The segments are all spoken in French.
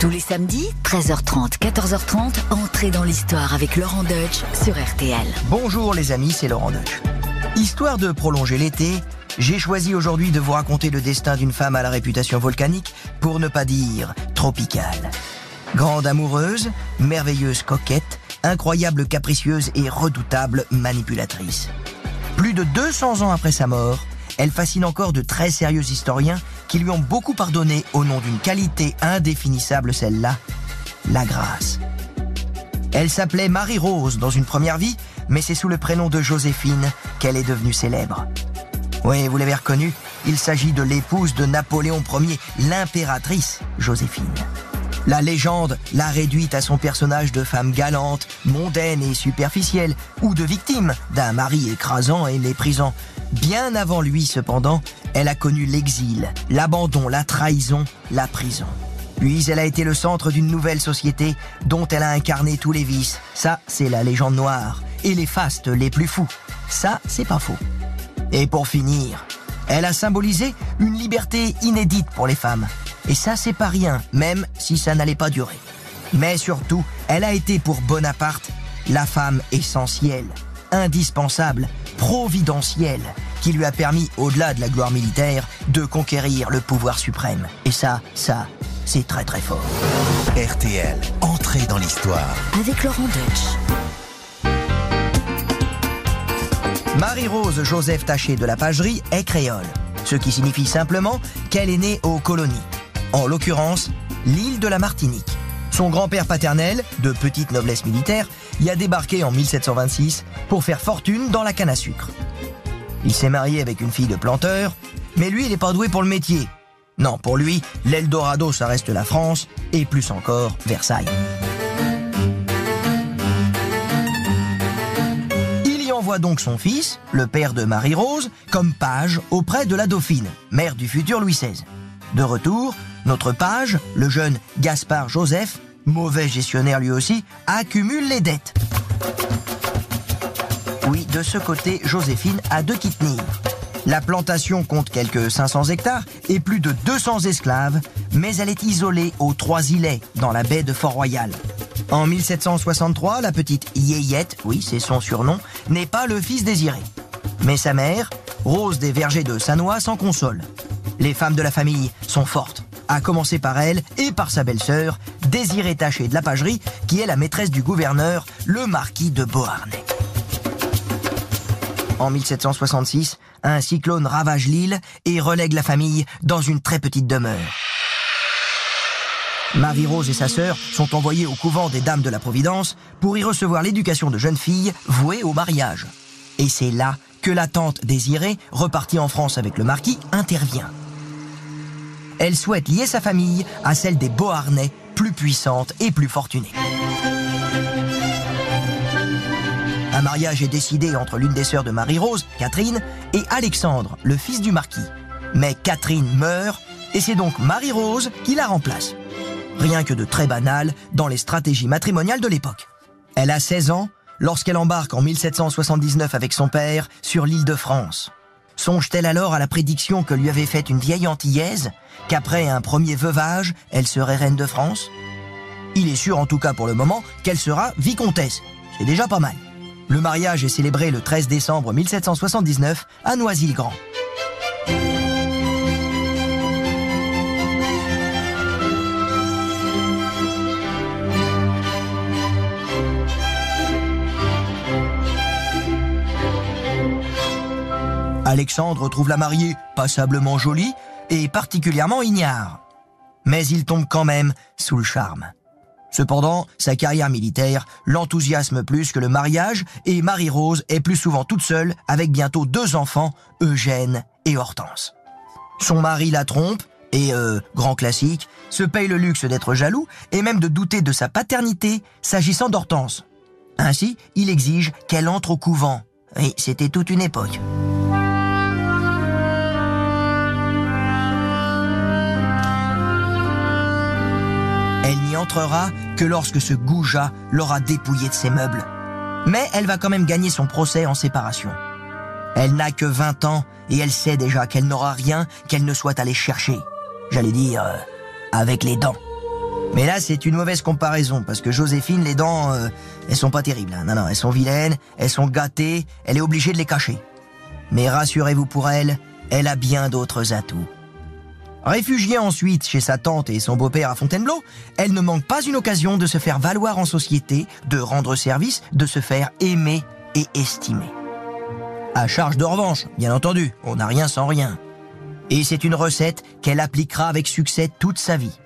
Tous les samedis, 13h30, 14h30, entrez dans l'histoire avec Laurent Deutsch sur RTL. Bonjour les amis, c'est Laurent Deutsch. Histoire de prolonger l'été, j'ai choisi aujourd'hui de vous raconter le destin d'une femme à la réputation volcanique, pour ne pas dire tropicale. Grande amoureuse, merveilleuse coquette, incroyable capricieuse et redoutable manipulatrice. Plus de 200 ans après sa mort, elle fascine encore de très sérieux historiens qui lui ont beaucoup pardonné au nom d'une qualité indéfinissable, celle-là, la grâce. Elle s'appelait Marie-Rose dans une première vie, mais c'est sous le prénom de Joséphine qu'elle est devenue célèbre. Oui, vous l'avez reconnu, il s'agit de l'épouse de Napoléon Ier, l'impératrice Joséphine. La légende l'a réduite à son personnage de femme galante, mondaine et superficielle, ou de victime d'un mari écrasant et méprisant. Bien avant lui, cependant, elle a connu l'exil, l'abandon, la trahison, la prison. Puis elle a été le centre d'une nouvelle société dont elle a incarné tous les vices. Ça, c'est la légende noire. Et les fastes les plus fous. Ça, c'est pas faux. Et pour finir, elle a symbolisé une liberté inédite pour les femmes. Et ça, c'est pas rien, même si ça n'allait pas durer. Mais surtout, elle a été pour Bonaparte la femme essentielle, indispensable, providentielle, qui lui a permis, au-delà de la gloire militaire, de conquérir le pouvoir suprême. Et ça, ça, c'est très très fort. RTL, entrée dans l'histoire. Avec Laurent Deutsch. Marie-Rose Joseph Taché de la Pagerie est créole, ce qui signifie simplement qu'elle est née aux colonies, en l'occurrence l'île de la Martinique. Son grand-père paternel, de petite noblesse militaire, y a débarqué en 1726 pour faire fortune dans la canne à sucre. Il s'est marié avec une fille de planteur, mais lui, il n'est pas doué pour le métier. Non, pour lui, l'Eldorado, ça reste la France, et plus encore, Versailles. Il y envoie donc son fils, le père de Marie-Rose, comme page auprès de la dauphine, mère du futur Louis XVI. De retour, notre page, le jeune Gaspard Joseph, mauvais gestionnaire lui aussi, accumule les dettes. Oui, de ce côté, Joséphine a deux qui tenir. La plantation compte quelques 500 hectares et plus de 200 esclaves, mais elle est isolée aux Trois-Îlets, dans la baie de Fort-Royal. En 1763, la petite Yéyette, oui, c'est son surnom, n'est pas le fils désiré. Mais sa mère, Rose des Vergers de Sanois, s'en console. Les femmes de la famille sont fortes, à commencer par elle et par sa belle-sœur, Désirée Taché de la Pagerie, qui est la maîtresse du gouverneur, le marquis de Beauharnais. En 1766, un cyclone ravage l'île et relègue la famille dans une très petite demeure. Marie-Rose et sa sœur sont envoyées au couvent des Dames de la Providence pour y recevoir l'éducation de jeunes filles vouées au mariage. Et c'est là que la tante désirée, repartie en France avec le marquis, intervient. Elle souhaite lier sa famille à celle des Beauharnais, plus puissante et plus fortunée. Un mariage est décidé entre l'une des sœurs de Marie-Rose, Catherine, et Alexandre, le fils du marquis. Mais Catherine meurt, et c'est donc Marie-Rose qui la remplace. Rien que de très banal dans les stratégies matrimoniales de l'époque. Elle a 16 ans lorsqu'elle embarque en 1779 avec son père sur l'île de France. Songe-t-elle alors à la prédiction que lui avait faite une vieille antillaise, qu'après un premier veuvage, elle serait reine de France? Il est sûr en tout cas pour le moment qu'elle sera vicomtesse. C'est déjà pas mal. Le mariage est célébré le 13 décembre 1779 à Noisy-le-Grand. Alexandre trouve la mariée passablement jolie et particulièrement ignare. Mais il tombe quand même sous le charme. Cependant, sa carrière militaire l'enthousiasme plus que le mariage et Marie-Rose est plus souvent toute seule avec bientôt deux enfants, Eugène et Hortense. Son mari la trompe et, euh, grand classique, se paye le luxe d'être jaloux et même de douter de sa paternité s'agissant d'Hortense. Ainsi, il exige qu'elle entre au couvent. Et c'était toute une époque. Que lorsque ce goujat l'aura dépouillé de ses meubles. Mais elle va quand même gagner son procès en séparation. Elle n'a que 20 ans et elle sait déjà qu'elle n'aura rien qu'elle ne soit allée chercher. J'allais dire, euh, avec les dents. Mais là, c'est une mauvaise comparaison, parce que Joséphine, les dents, euh, elles sont pas terribles. hein. Non, non, elles sont vilaines, elles sont gâtées, elle est obligée de les cacher. Mais rassurez-vous pour elle, elle a bien d'autres atouts. Réfugiée ensuite chez sa tante et son beau-père à Fontainebleau, elle ne manque pas une occasion de se faire valoir en société, de rendre service, de se faire aimer et estimer. À charge de revanche, bien entendu, on n'a rien sans rien. Et c'est une recette qu'elle appliquera avec succès toute sa vie.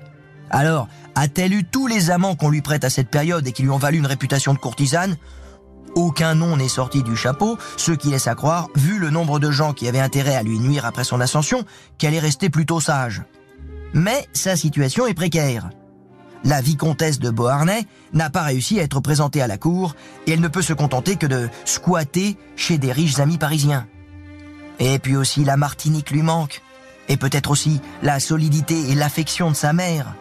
Alors, a-t-elle eu tous les amants qu'on lui prête à cette période et qui lui ont valu une réputation de courtisane? Aucun nom n'est sorti du chapeau, ce qui laisse à croire, vu le nombre de gens qui avaient intérêt à lui nuire après son ascension, qu'elle est restée plutôt sage. Mais sa situation est précaire. La vicomtesse de Beauharnais n'a pas réussi à être présentée à la cour et elle ne peut se contenter que de squatter chez des riches amis parisiens. Et puis aussi la Martinique lui manque. Et peut-être aussi la solidité et l'affection de sa mère.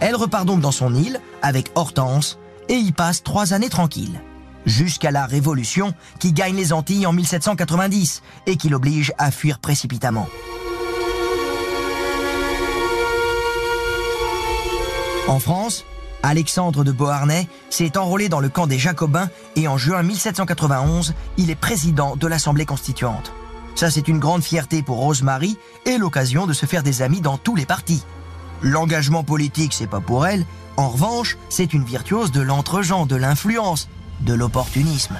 Elle repart donc dans son île avec Hortense et y passe trois années tranquilles. Jusqu'à la Révolution qui gagne les Antilles en 1790 et qui l'oblige à fuir précipitamment. En France, Alexandre de Beauharnais s'est enrôlé dans le camp des Jacobins et en juin 1791, il est président de l'Assemblée constituante. Ça, c'est une grande fierté pour Rosemary et l'occasion de se faire des amis dans tous les partis. L'engagement politique, c'est pas pour elle. En revanche, c'est une virtuose de l'entre-gens, de l'influence, de l'opportunisme.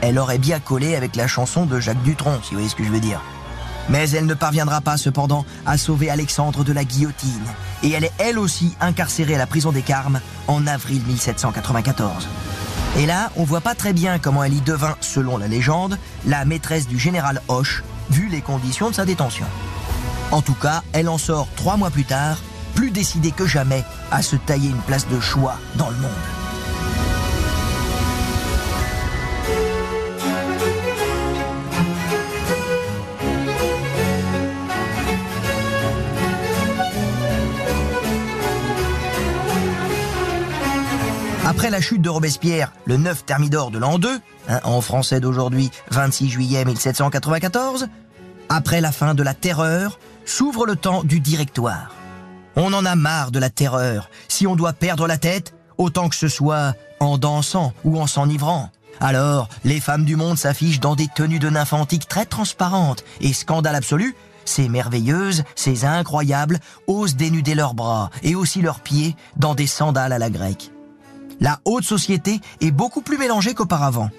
Elle aurait bien collé avec la chanson de Jacques Dutronc, si vous voyez ce que je veux dire. Mais elle ne parviendra pas cependant à sauver Alexandre de la guillotine. Et elle est elle aussi incarcérée à la prison des Carmes en avril 1794. Et là, on voit pas très bien comment elle y devint, selon la légende, la maîtresse du général Hoche, vu les conditions de sa détention. En tout cas, elle en sort trois mois plus tard, plus décidée que jamais à se tailler une place de choix dans le monde. Après la chute de Robespierre, le 9 Thermidor de l'an 2, hein, en français d'aujourd'hui 26 juillet 1794, après la fin de la terreur, s'ouvre le temps du directoire. On en a marre de la terreur. Si on doit perdre la tête, autant que ce soit en dansant ou en s'enivrant. Alors, les femmes du monde s'affichent dans des tenues de nymphes antiques très transparentes et scandale absolu, ces merveilleuses, ces incroyables, osent dénuder leurs bras et aussi leurs pieds dans des sandales à la grecque. La haute société est beaucoup plus mélangée qu'auparavant.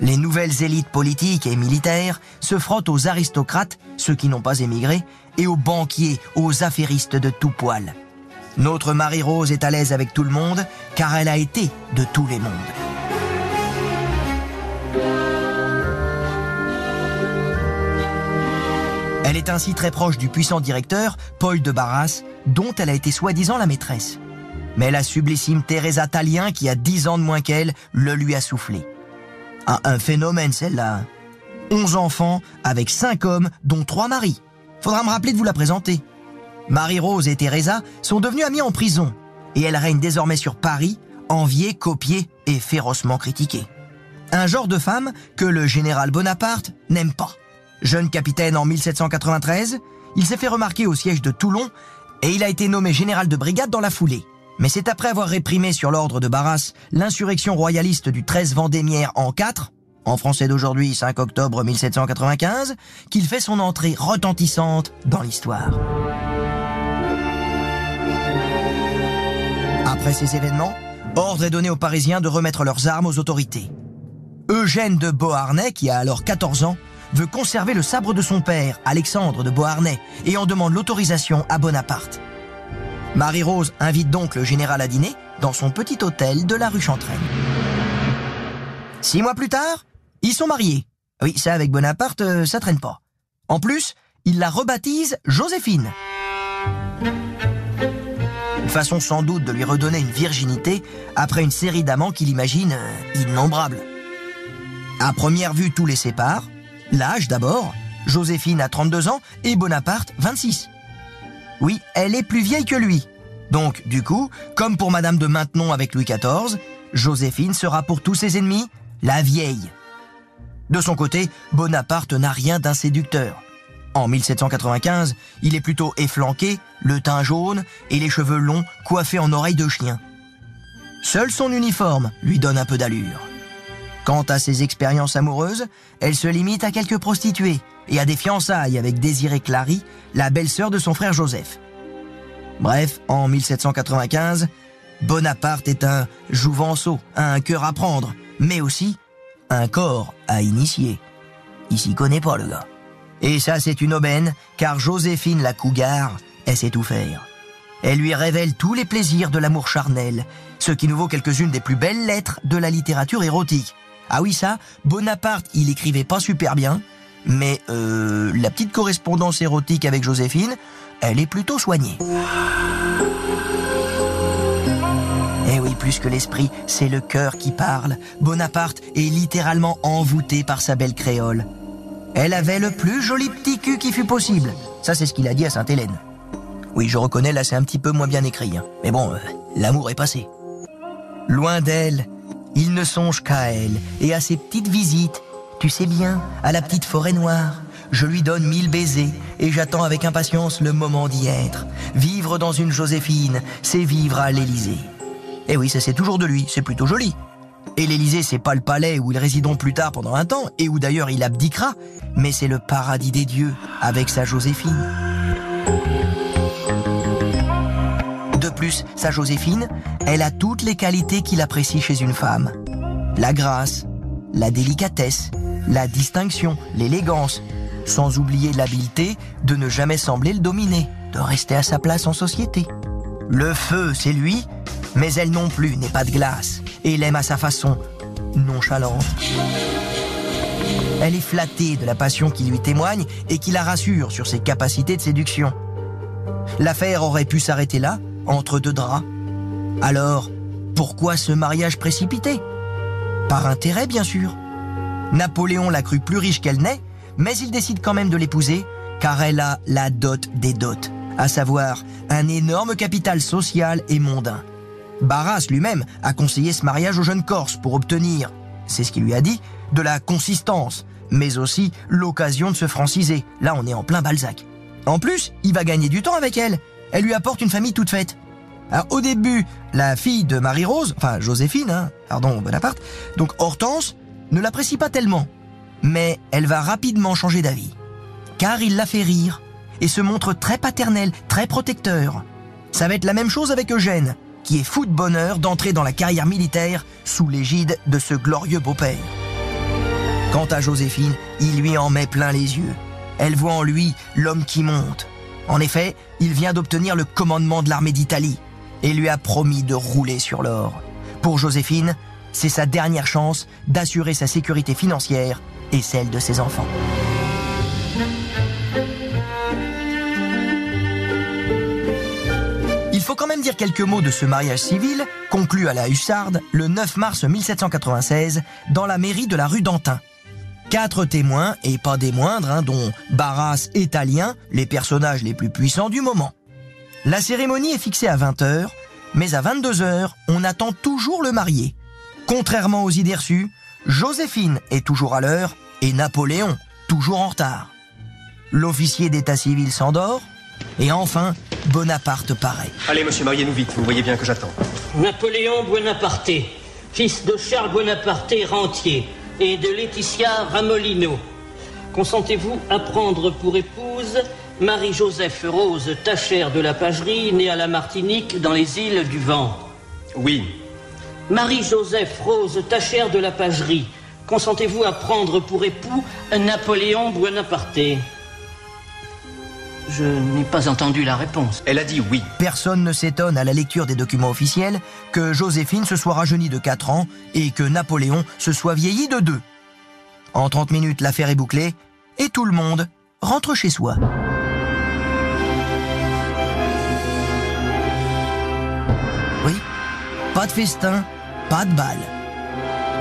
Les nouvelles élites politiques et militaires se frottent aux aristocrates, ceux qui n'ont pas émigré, et aux banquiers, aux affairistes de tout poil. Notre Marie-Rose est à l'aise avec tout le monde, car elle a été de tous les mondes. Elle est ainsi très proche du puissant directeur, Paul de Barras, dont elle a été soi-disant la maîtresse. Mais la sublissime Teresa Talien, qui a 10 ans de moins qu'elle, le lui a soufflé. Ah, un phénomène celle-là. 11 enfants avec 5 hommes, dont 3 maris. Faudra me rappeler de vous la présenter. Marie-Rose et Teresa sont devenues amies en prison, et elle règne désormais sur Paris, enviée, copiée et férocement critiquée. Un genre de femme que le général Bonaparte n'aime pas. Jeune capitaine en 1793, il s'est fait remarquer au siège de Toulon et il a été nommé général de brigade dans la foulée. Mais c'est après avoir réprimé sur l'ordre de Barras l'insurrection royaliste du 13 Vendémiaire en 4, en français d'aujourd'hui 5 octobre 1795, qu'il fait son entrée retentissante dans l'histoire. Après ces événements, ordre est donné aux Parisiens de remettre leurs armes aux autorités. Eugène de Beauharnais, qui a alors 14 ans, veut conserver le sabre de son père, Alexandre de Beauharnais, et en demande l'autorisation à Bonaparte. Marie-Rose invite donc le général à dîner dans son petit hôtel de la rue Chantraine. Six mois plus tard, ils sont mariés. Oui, ça avec Bonaparte, euh, ça traîne pas. En plus, il la rebaptise Joséphine. Une façon sans doute de lui redonner une virginité après une série d'amants qu'il imagine euh, innombrables. À première vue, tout les sépare. L'âge d'abord. Joséphine a 32 ans et Bonaparte 26. Oui, elle est plus vieille que lui. Donc, du coup, comme pour Madame de Maintenon avec Louis XIV, Joséphine sera pour tous ses ennemis la vieille. De son côté, Bonaparte n'a rien d'un séducteur. En 1795, il est plutôt efflanqué, le teint jaune et les cheveux longs coiffés en oreilles de chien. Seul son uniforme lui donne un peu d'allure. Quant à ses expériences amoureuses, elle se limite à quelques prostituées et à des fiançailles avec Désirée Clary, la belle-sœur de son frère Joseph. Bref, en 1795, Bonaparte est un jouvenceau, un cœur à prendre, mais aussi un corps à initier. Il s'y connaît pas, le gars. Et ça, c'est une aubaine, car Joséphine la Cougar, elle sait tout faire. Elle lui révèle tous les plaisirs de l'amour charnel, ce qui nous vaut quelques-unes des plus belles lettres de la littérature érotique. Ah oui, ça, Bonaparte, il écrivait pas super bien, mais euh, la petite correspondance érotique avec Joséphine, elle est plutôt soignée. Eh oui, plus que l'esprit, c'est le cœur qui parle. Bonaparte est littéralement envoûté par sa belle créole. Elle avait le plus joli petit cul qui fut possible. Ça, c'est ce qu'il a dit à Sainte-Hélène. Oui, je reconnais, là, c'est un petit peu moins bien écrit. hein. Mais bon, euh, l'amour est passé. Loin d'elle, il ne songe qu'à elle et à ses petites visites. Tu sais bien, à la petite forêt noire. Je lui donne mille baisers et j'attends avec impatience le moment d'y être. Vivre dans une Joséphine, c'est vivre à l'Élysée. Eh oui, ça c'est toujours de lui, c'est plutôt joli. Et l'Élysée, c'est pas le palais où ils résideront plus tard pendant un temps, et où d'ailleurs il abdiquera, mais c'est le paradis des dieux, avec sa Joséphine. De plus, sa Joséphine, elle a toutes les qualités qu'il apprécie chez une femme. La grâce, la délicatesse, la distinction, l'élégance, sans oublier l'habileté de ne jamais sembler le dominer, de rester à sa place en société. Le feu, c'est lui, mais elle non plus n'est pas de glace, et l'aime à sa façon, nonchalante. Elle est flattée de la passion qui lui témoigne et qui la rassure sur ses capacités de séduction. L'affaire aurait pu s'arrêter là, entre deux draps. Alors, pourquoi ce mariage précipité? Par intérêt, bien sûr. Napoléon l'a cru plus riche qu'elle n'est, mais il décide quand même de l'épouser, car elle a la dot des dots, à savoir un énorme capital social et mondain. Barras lui-même a conseillé ce mariage au jeune Corse pour obtenir, c'est ce qu'il lui a dit, de la consistance, mais aussi l'occasion de se franciser. Là, on est en plein Balzac. En plus, il va gagner du temps avec elle. Elle lui apporte une famille toute faite. Alors, au début, la fille de Marie-Rose, enfin Joséphine, hein, pardon, Bonaparte, donc Hortense, ne l'apprécie pas tellement. Mais elle va rapidement changer d'avis. Car il la fait rire et se montre très paternel, très protecteur. Ça va être la même chose avec Eugène, qui est fou de bonheur d'entrer dans la carrière militaire sous l'égide de ce glorieux beau-père. Quant à Joséphine, il lui en met plein les yeux. Elle voit en lui l'homme qui monte. En effet, il vient d'obtenir le commandement de l'armée d'Italie et lui a promis de rouler sur l'or. Pour Joséphine, c'est sa dernière chance d'assurer sa sécurité financière et celle de ses enfants. Il faut quand même dire quelques mots de ce mariage civil, conclu à la Hussarde le 9 mars 1796 dans la mairie de la rue d'Antin. Quatre témoins, et pas des moindres, hein, dont Barras et Talien, les personnages les plus puissants du moment. La cérémonie est fixée à 20h, mais à 22h, on attend toujours le marié. Contrairement aux idées reçues, Joséphine est toujours à l'heure et Napoléon toujours en retard. L'officier d'état civil s'endort et enfin Bonaparte paraît. Allez, monsieur, mariez-nous vite, vous voyez bien que j'attends. Napoléon Buonaparte, fils de Charles Buonaparte rentier et de Laetitia Ramolino. Consentez-vous à prendre pour épouse Marie-Joseph Rose Tachère de la Pagerie, née à la Martinique dans les îles du Vent? Oui, Marie-Joseph Rose Tachère de la Pagerie, consentez-vous à prendre pour époux Napoléon Buonaparte? Je n'ai pas entendu la réponse. elle a dit oui. Personne ne s'étonne à la lecture des documents officiels que Joséphine se soit rajeunie de 4 ans et que Napoléon se soit vieilli de 2. En 30 minutes, l'affaire est bouclée et tout le monde rentre chez soi. Oui, pas de festin, pas de balle.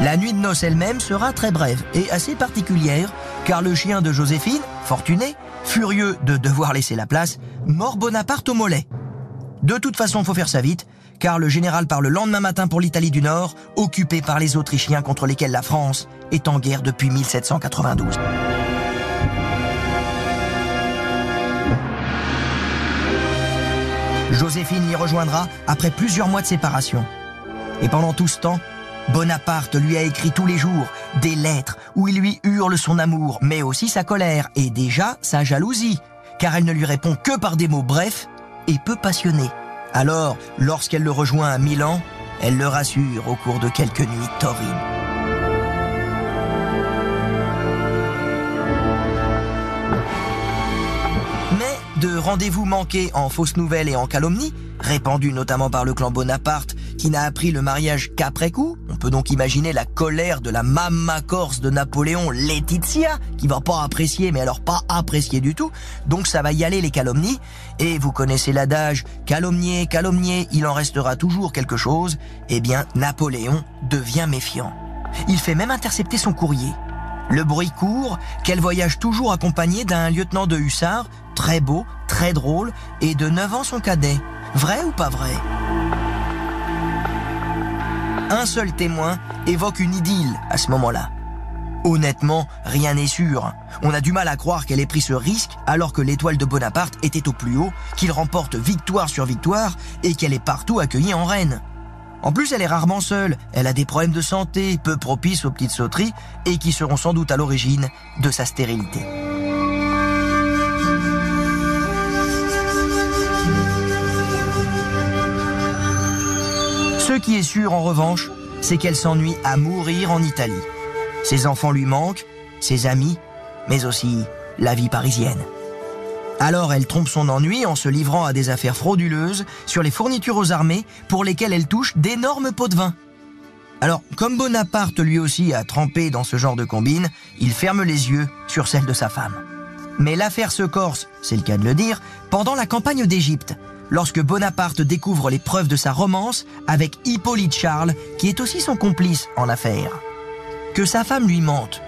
La nuit de noces elle-même sera très brève et assez particulière, car le chien de Joséphine, fortuné, furieux de devoir laisser la place, mord Bonaparte au mollet. De toute façon, il faut faire ça vite, car le général part le lendemain matin pour l'Italie du Nord, occupée par les Autrichiens contre lesquels la France est en guerre depuis 1792. Joséphine y rejoindra après plusieurs mois de séparation. Et pendant tout ce temps, Bonaparte lui a écrit tous les jours des lettres où il lui hurle son amour, mais aussi sa colère et déjà sa jalousie, car elle ne lui répond que par des mots brefs et peu passionnés. Alors, lorsqu'elle le rejoint à Milan, elle le rassure au cours de quelques nuits torrides. Mais de rendez-vous manqués en fausses nouvelles et en calomnies, répandus notamment par le clan Bonaparte, qui n'a appris le mariage qu'après coup, on peut donc imaginer la colère de la mamma corse de Napoléon, Laetitia, qui va pas apprécier, mais alors pas apprécier du tout. Donc ça va y aller les calomnies. Et vous connaissez l'adage, calomnier, calomnier, il en restera toujours quelque chose. Eh bien, Napoléon devient méfiant. Il fait même intercepter son courrier. Le bruit court qu'elle voyage toujours accompagnée d'un lieutenant de hussards, très beau, très drôle, et de 9 ans son cadet. Vrai ou pas vrai? Un seul témoin évoque une idylle à ce moment-là. Honnêtement, rien n'est sûr. On a du mal à croire qu'elle ait pris ce risque alors que l'étoile de Bonaparte était au plus haut, qu'il remporte victoire sur victoire et qu'elle est partout accueillie en reine. En plus, elle est rarement seule, elle a des problèmes de santé peu propices aux petites sauteries et qui seront sans doute à l'origine de sa stérilité. Ce qui est sûr en revanche, c'est qu'elle s'ennuie à mourir en Italie. Ses enfants lui manquent, ses amis, mais aussi la vie parisienne. Alors elle trompe son ennui en se livrant à des affaires frauduleuses sur les fournitures aux armées pour lesquelles elle touche d'énormes pots de vin. Alors, comme Bonaparte lui aussi a trempé dans ce genre de combine, il ferme les yeux sur celle de sa femme. Mais l'affaire se corse, c'est le cas de le dire, pendant la campagne d'Égypte, lorsque Bonaparte découvre les preuves de sa romance avec Hippolyte Charles, qui est aussi son complice en affaire. Que sa femme lui mente,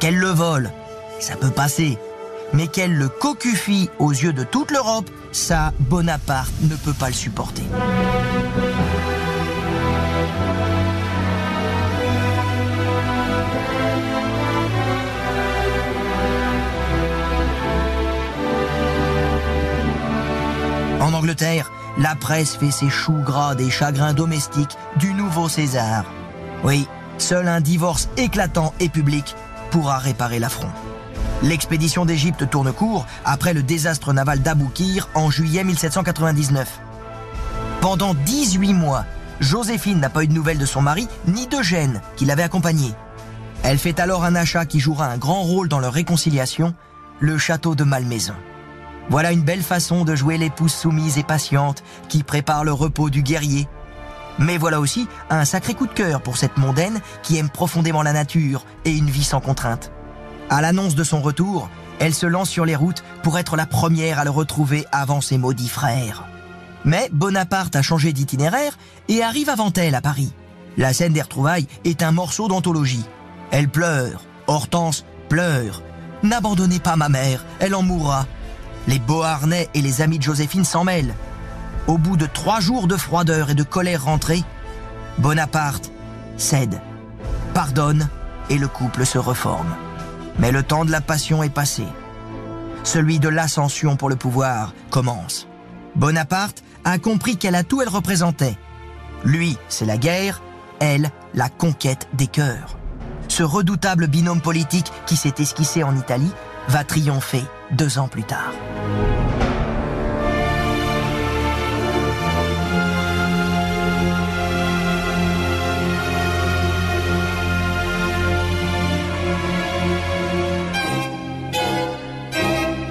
qu'elle le vole, ça peut passer, mais qu'elle le cocufie aux yeux de toute l'Europe, ça, Bonaparte ne peut pas le supporter. La presse fait ses choux gras des chagrins domestiques du nouveau César. Oui, seul un divorce éclatant et public pourra réparer l'affront. L'expédition d'Égypte tourne court après le désastre naval d'Aboukir en juillet 1799. Pendant 18 mois, Joséphine n'a pas eu de nouvelles de son mari ni d'Eugène qui l'avait accompagné. Elle fait alors un achat qui jouera un grand rôle dans leur réconciliation, le château de Malmaison. Voilà une belle façon de jouer l'épouse soumise et patiente qui prépare le repos du guerrier. Mais voilà aussi un sacré coup de cœur pour cette mondaine qui aime profondément la nature et une vie sans contrainte. À l'annonce de son retour, elle se lance sur les routes pour être la première à le retrouver avant ses maudits frères. Mais Bonaparte a changé d'itinéraire et arrive avant elle à Paris. La scène des retrouvailles est un morceau d'anthologie. Elle pleure, Hortense pleure. N'abandonnez pas ma mère, elle en mourra. Les Beauharnais et les amis de Joséphine s'en mêlent. Au bout de trois jours de froideur et de colère rentrée, Bonaparte cède, pardonne et le couple se reforme. Mais le temps de la passion est passé. Celui de l'ascension pour le pouvoir commence. Bonaparte a compris quel atout elle représentait. Lui, c'est la guerre, elle, la conquête des cœurs. Ce redoutable binôme politique qui s'est esquissé en Italie va triompher deux ans plus tard.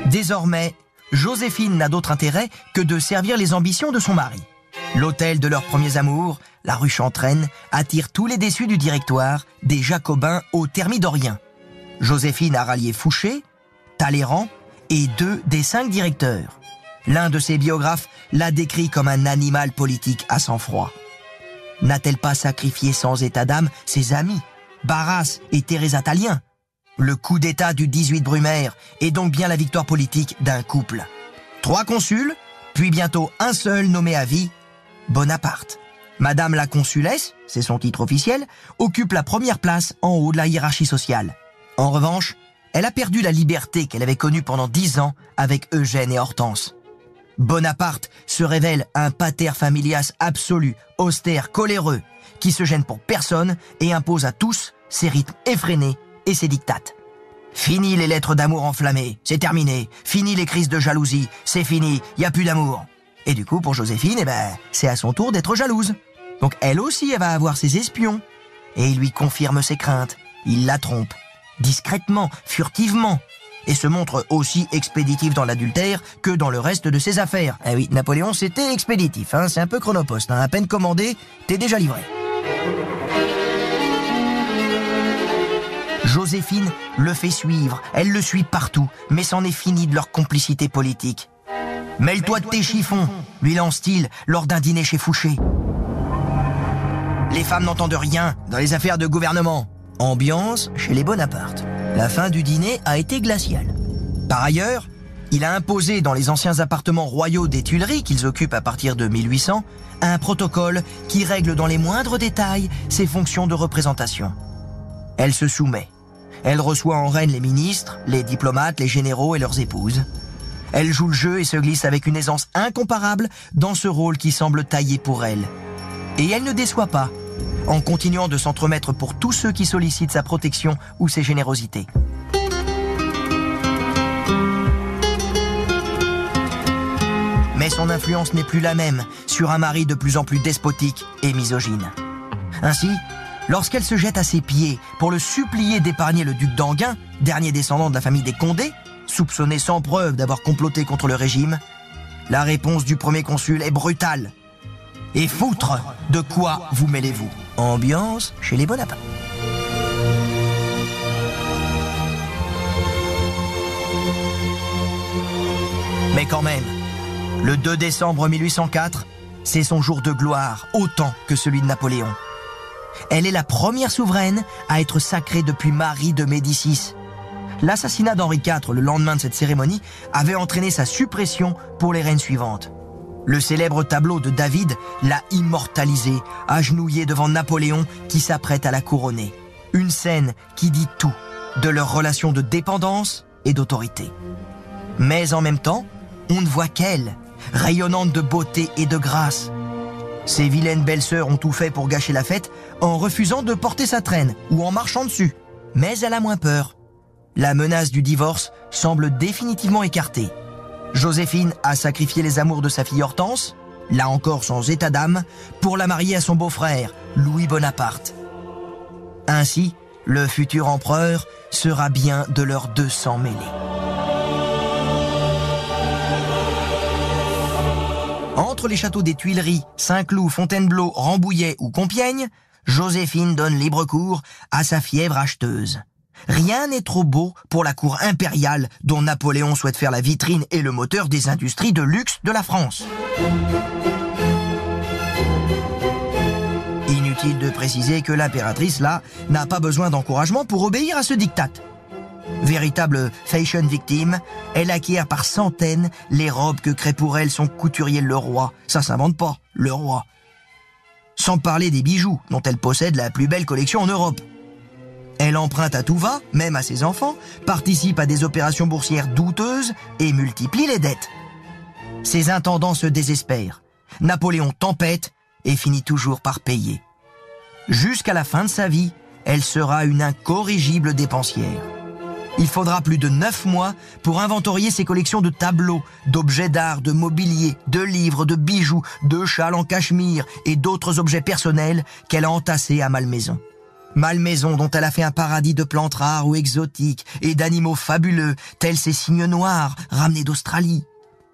Désormais, Joséphine n'a d'autre intérêt que de servir les ambitions de son mari. L'hôtel de leurs premiers amours, la rue Chantraine, attire tous les déçus du directoire, des Jacobins au Thermidorien. Joséphine a rallié Fouché, Talleyrand et deux des cinq directeurs. L'un de ses biographes l'a décrit comme un animal politique à sang-froid. N'a-t-elle pas sacrifié sans état d'âme ses amis, Barras et Teresa Talien Le coup d'état du 18 Brumaire est donc bien la victoire politique d'un couple. Trois consuls, puis bientôt un seul nommé à vie, Bonaparte. Madame la consulesse, c'est son titre officiel, occupe la première place en haut de la hiérarchie sociale. En revanche, elle a perdu la liberté qu'elle avait connue pendant dix ans avec Eugène et Hortense. Bonaparte se révèle un pater familias absolu, austère, coléreux, qui se gêne pour personne et impose à tous ses rythmes effrénés et ses dictates. Fini les lettres d'amour enflammées, c'est terminé. Fini les crises de jalousie, c'est fini, y a plus d'amour. Et du coup, pour Joséphine, eh ben, c'est à son tour d'être jalouse. Donc elle aussi, elle va avoir ses espions. Et il lui confirme ses craintes. Il la trompe. Discrètement, furtivement. Et se montre aussi expéditif dans l'adultère que dans le reste de ses affaires. Eh oui, Napoléon, c'était expéditif, hein, c'est un peu chronoposte. Hein. À peine commandé, t'es déjà livré. Joséphine le fait suivre, elle le suit partout, mais c'en est fini de leur complicité politique. Mêle-toi de tes chiffons, lui lance-t-il lors d'un dîner chez Fouché. Les femmes n'entendent rien dans les affaires de gouvernement. Ambiance chez les Bonaparte. La fin du dîner a été glaciale. Par ailleurs, il a imposé dans les anciens appartements royaux des Tuileries qu'ils occupent à partir de 1800 un protocole qui règle dans les moindres détails ses fonctions de représentation. Elle se soumet. Elle reçoit en reine les ministres, les diplomates, les généraux et leurs épouses. Elle joue le jeu et se glisse avec une aisance incomparable dans ce rôle qui semble taillé pour elle. Et elle ne déçoit pas, en continuant de s'entremettre pour tous ceux qui sollicitent sa protection ou ses générosités. Mais son influence n'est plus la même sur un mari de plus en plus despotique et misogyne. Ainsi, lorsqu'elle se jette à ses pieds pour le supplier d'épargner le duc d'Anguin, dernier descendant de la famille des Condés, soupçonné sans preuve d'avoir comploté contre le régime, la réponse du premier consul est brutale. Et foutre, de quoi vous mêlez-vous Ambiance chez les Bonaparte. Mais quand même, le 2 décembre 1804, c'est son jour de gloire, autant que celui de Napoléon. Elle est la première souveraine à être sacrée depuis Marie de Médicis. L'assassinat d'Henri IV le lendemain de cette cérémonie avait entraîné sa suppression pour les reines suivantes. Le célèbre tableau de David l'a immortalisé, agenouillé devant Napoléon qui s'apprête à la couronner. Une scène qui dit tout de leur relation de dépendance et d'autorité. Mais en même temps, on ne voit qu'elle, rayonnante de beauté et de grâce. Ces vilaines belles-sœurs ont tout fait pour gâcher la fête en refusant de porter sa traîne ou en marchant dessus. Mais elle a moins peur. La menace du divorce semble définitivement écartée. Joséphine a sacrifié les amours de sa fille Hortense, là encore sans état d'âme, pour la marier à son beau-frère, Louis Bonaparte. Ainsi, le futur empereur sera bien de leurs deux sangs mêlés. Entre les châteaux des Tuileries, Saint-Cloud, Fontainebleau, Rambouillet ou Compiègne, Joséphine donne libre cours à sa fièvre acheteuse. Rien n'est trop beau pour la cour impériale dont Napoléon souhaite faire la vitrine et le moteur des industries de luxe de la France. Inutile de préciser que l'impératrice, là, n'a pas besoin d'encouragement pour obéir à ce diktat. Véritable fashion victime, elle acquiert par centaines les robes que crée pour elle son couturier le roi. Ça s'invente pas, le roi. Sans parler des bijoux, dont elle possède la plus belle collection en Europe. Elle emprunte à tout va, même à ses enfants, participe à des opérations boursières douteuses et multiplie les dettes. Ses intendants se désespèrent. Napoléon tempête et finit toujours par payer. Jusqu'à la fin de sa vie, elle sera une incorrigible dépensière. Il faudra plus de neuf mois pour inventorier ses collections de tableaux, d'objets d'art, de mobilier, de livres, de bijoux, de châles en cachemire et d'autres objets personnels qu'elle a entassés à Malmaison. Malmaison dont elle a fait un paradis de plantes rares ou exotiques et d'animaux fabuleux, tels ces cygnes noirs ramenés d'Australie.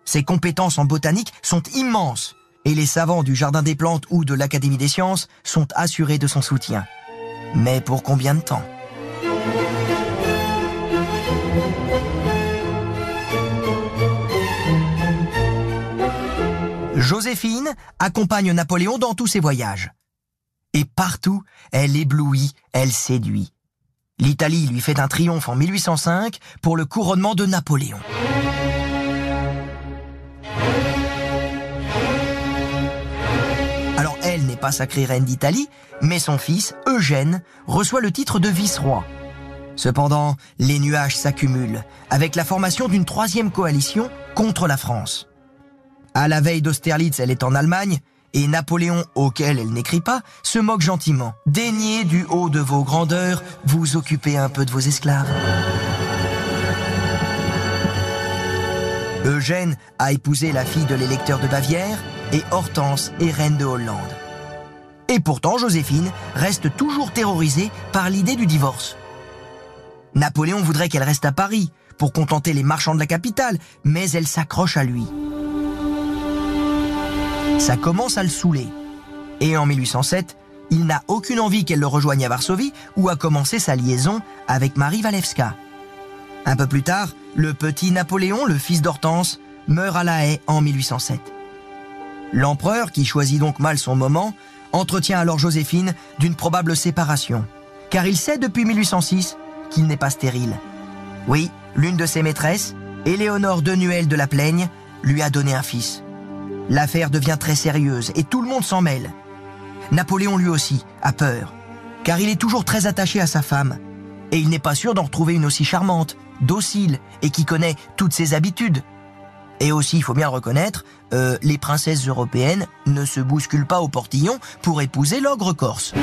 Ses compétences en botanique sont immenses et les savants du Jardin des Plantes ou de l'Académie des Sciences sont assurés de son soutien. Mais pour combien de temps? Joséphine accompagne Napoléon dans tous ses voyages. Et partout, elle éblouit, elle séduit. L'Italie lui fait un triomphe en 1805 pour le couronnement de Napoléon. Alors elle n'est pas sacrée reine d'Italie, mais son fils, Eugène, reçoit le titre de vice-roi. Cependant, les nuages s'accumulent, avec la formation d'une troisième coalition contre la France. À la veille d'Austerlitz, elle est en Allemagne, et Napoléon, auquel elle n'écrit pas, se moque gentiment. Daignez du haut de vos grandeurs vous occuper un peu de vos esclaves. Eugène a épousé la fille de l'électeur de Bavière et Hortense est reine de Hollande. Et pourtant, Joséphine reste toujours terrorisée par l'idée du divorce. Napoléon voudrait qu'elle reste à Paris pour contenter les marchands de la capitale, mais elle s'accroche à lui. Ça commence à le saouler. Et en 1807, il n'a aucune envie qu'elle le rejoigne à Varsovie où a commencé sa liaison avec Marie Walewska. Un peu plus tard, le petit Napoléon, le fils d'Hortense, meurt à La Haye en 1807. L'empereur, qui choisit donc mal son moment, entretient alors Joséphine d'une probable séparation, car il sait depuis 1806 qu'il n'est pas stérile. Oui, l'une de ses maîtresses, Éléonore Denuel de la Plaigne, lui a donné un fils. L'affaire devient très sérieuse et tout le monde s'en mêle. Napoléon lui aussi a peur, car il est toujours très attaché à sa femme, et il n'est pas sûr d'en retrouver une aussi charmante, docile et qui connaît toutes ses habitudes. Et aussi, il faut bien le reconnaître, euh, les princesses européennes ne se bousculent pas au portillon pour épouser l'ogre corse.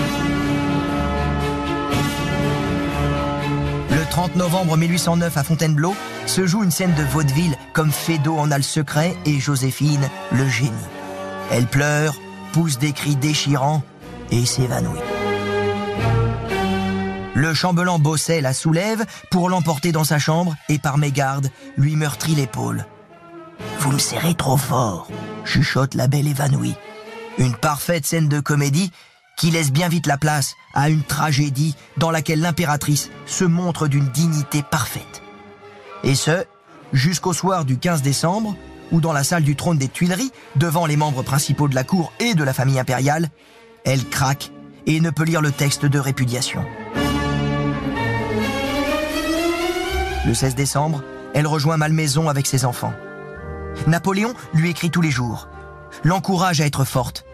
30 novembre 1809 à Fontainebleau se joue une scène de vaudeville comme Fédo en a le secret et Joséphine le génie. Elle pleure, pousse des cris déchirants et s'évanouit. Le chambellan Bosset la soulève pour l'emporter dans sa chambre et par mégarde lui meurtrit l'épaule. Vous me serrez trop fort, chuchote la belle évanouie. Une parfaite scène de comédie qui laisse bien vite la place à une tragédie dans laquelle l'impératrice se montre d'une dignité parfaite. Et ce, jusqu'au soir du 15 décembre, où dans la salle du trône des Tuileries, devant les membres principaux de la cour et de la famille impériale, elle craque et ne peut lire le texte de répudiation. Le 16 décembre, elle rejoint Malmaison avec ses enfants. Napoléon lui écrit tous les jours, l'encourage à être forte,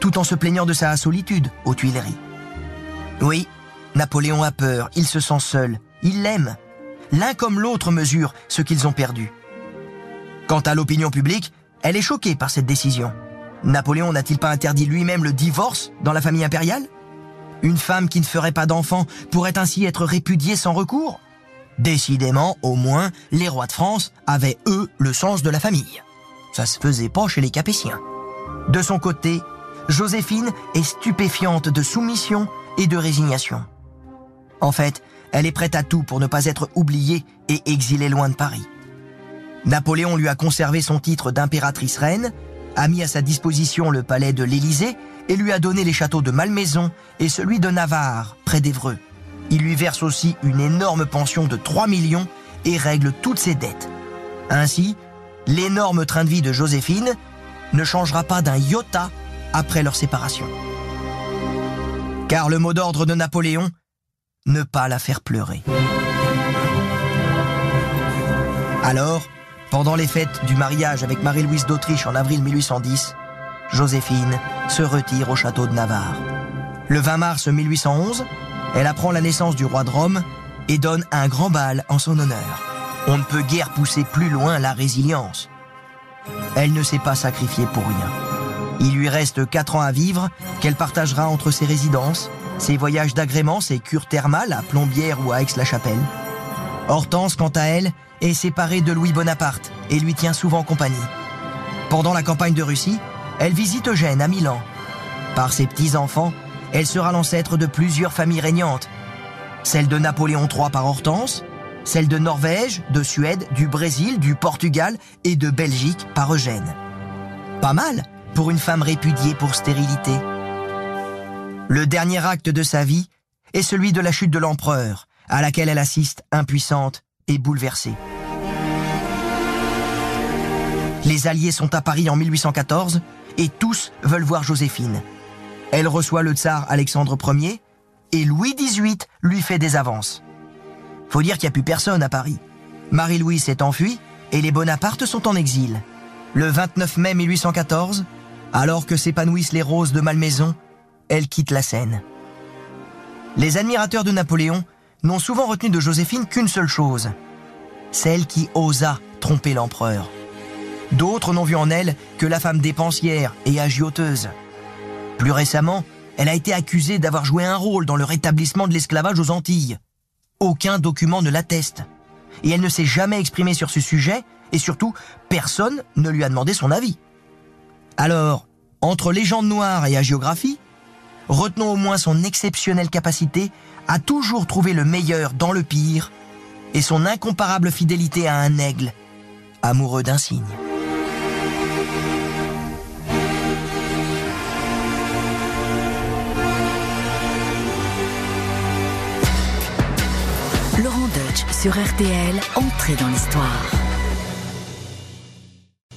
tout en se plaignant de sa solitude aux Tuileries. Oui, Napoléon a peur, il se sent seul, il l'aime. L'un comme l'autre mesure ce qu'ils ont perdu. Quant à l'opinion publique, elle est choquée par cette décision. Napoléon n'a-t-il pas interdit lui-même le divorce dans la famille impériale? Une femme qui ne ferait pas d'enfant pourrait ainsi être répudiée sans recours? Décidément, au moins, les rois de France avaient, eux, le sens de la famille. Ça se faisait pas chez les Capétiens. De son côté, Joséphine est stupéfiante de soumission et de résignation. En fait, elle est prête à tout pour ne pas être oubliée et exilée loin de Paris. Napoléon lui a conservé son titre d'impératrice reine, a mis à sa disposition le palais de l'Élysée et lui a donné les châteaux de Malmaison et celui de Navarre, près d'Evreux. Il lui verse aussi une énorme pension de 3 millions et règle toutes ses dettes. Ainsi, l'énorme train de vie de Joséphine ne changera pas d'un iota après leur séparation. Car le mot d'ordre de Napoléon, ne pas la faire pleurer. Alors, pendant les fêtes du mariage avec Marie-Louise d'Autriche en avril 1810, Joséphine se retire au château de Navarre. Le 20 mars 1811, elle apprend la naissance du roi de Rome et donne un grand bal en son honneur. On ne peut guère pousser plus loin la résilience. Elle ne s'est pas sacrifiée pour rien. Il lui reste quatre ans à vivre qu'elle partagera entre ses résidences, ses voyages d'agrément, ses cures thermales à Plombières ou à Aix-la-Chapelle. Hortense, quant à elle, est séparée de Louis Bonaparte et lui tient souvent compagnie. Pendant la campagne de Russie, elle visite Eugène à Milan. Par ses petits-enfants, elle sera l'ancêtre de plusieurs familles régnantes. Celle de Napoléon III par Hortense, celle de Norvège, de Suède, du Brésil, du Portugal et de Belgique par Eugène. Pas mal pour une femme répudiée pour stérilité. Le dernier acte de sa vie est celui de la chute de l'empereur, à laquelle elle assiste impuissante et bouleversée. Les Alliés sont à Paris en 1814 et tous veulent voir Joséphine. Elle reçoit le tsar Alexandre Ier et Louis XVIII lui fait des avances. Faut dire qu'il n'y a plus personne à Paris. Marie-Louise s'est enfuie et les Bonaparte sont en exil. Le 29 mai 1814, alors que s'épanouissent les roses de Malmaison, elle quitte la scène. Les admirateurs de Napoléon n'ont souvent retenu de Joséphine qu'une seule chose, celle qui osa tromper l'empereur. D'autres n'ont vu en elle que la femme dépensière et agioteuse. Plus récemment, elle a été accusée d'avoir joué un rôle dans le rétablissement de l'esclavage aux Antilles. Aucun document ne l'atteste. Et elle ne s'est jamais exprimée sur ce sujet, et surtout, personne ne lui a demandé son avis. Alors, entre légende noire et agiographie, retenons au moins son exceptionnelle capacité à toujours trouver le meilleur dans le pire et son incomparable fidélité à un aigle, amoureux d'un cygne. Laurent Deutsch sur RTL, entrée dans l'histoire.